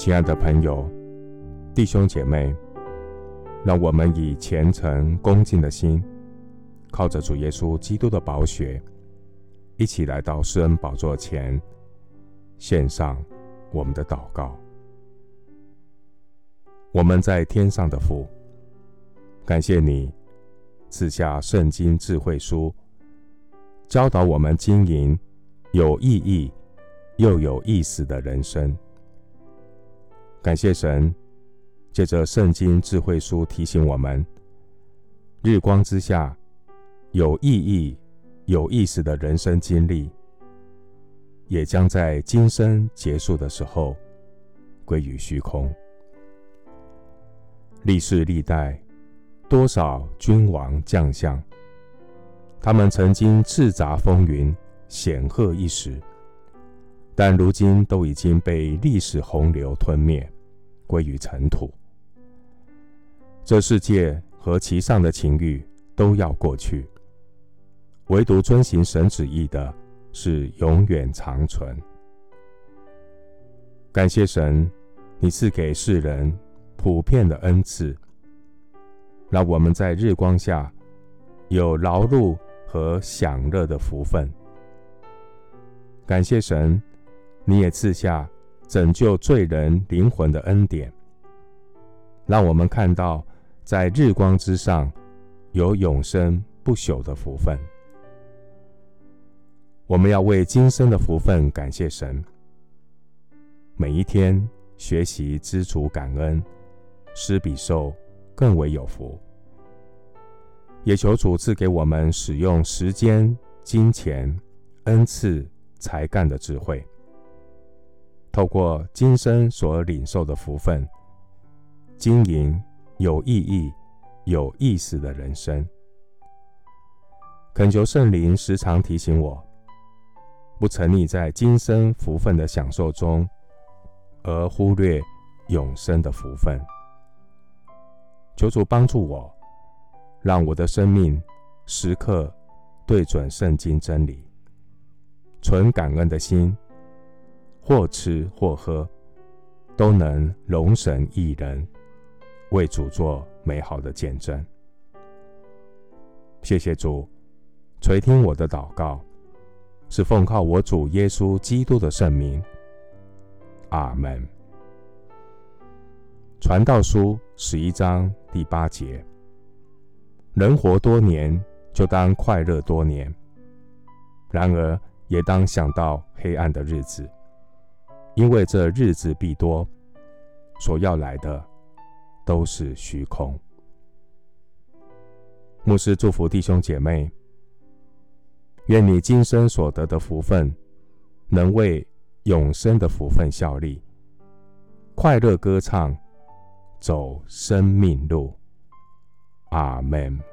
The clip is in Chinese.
亲爱的朋友、弟兄姐妹，让我们以虔诚恭敬的心，靠着主耶稣基督的宝血，一起来到施恩宝座前，献上我们的祷告。我们在天上的父，感谢你赐下圣经智慧书，教导我们经营有意义又有意思的人生。感谢神，借着圣经智慧书提醒我们：日光之下有意义、有意思的人生经历，也将在今生结束的时候归于虚空。历世历代多少君王将相，他们曾经叱咤风云、显赫一时。但如今都已经被历史洪流吞灭，归于尘土。这世界和其上的情欲都要过去，唯独遵行神旨意的是永远长存。感谢神，你赐给世人普遍的恩赐，让我们在日光下有劳碌和享乐的福分。感谢神。你也赐下拯救罪人灵魂的恩典，让我们看到在日光之上有永生不朽的福分。我们要为今生的福分感谢神，每一天学习知足感恩，施比受更为有福。也求主赐给我们使用时间、金钱、恩赐、才干的智慧。透过今生所领受的福分，经营有意义、有意思的人生。恳求圣灵时常提醒我，不沉溺在今生福分的享受中，而忽略永生的福分。求主帮助我，让我的生命时刻对准圣经真理，存感恩的心。或吃或喝，都能容神一人，为主做美好的见证。谢谢主垂听我的祷告，是奉靠我主耶稣基督的圣名。阿门。传道书十一章第八节：人活多年，就当快乐多年；然而也当想到黑暗的日子。因为这日子必多，所要来的都是虚空。牧师祝福弟兄姐妹，愿你今生所得的福分，能为永生的福分效力，快乐歌唱，走生命路。阿门。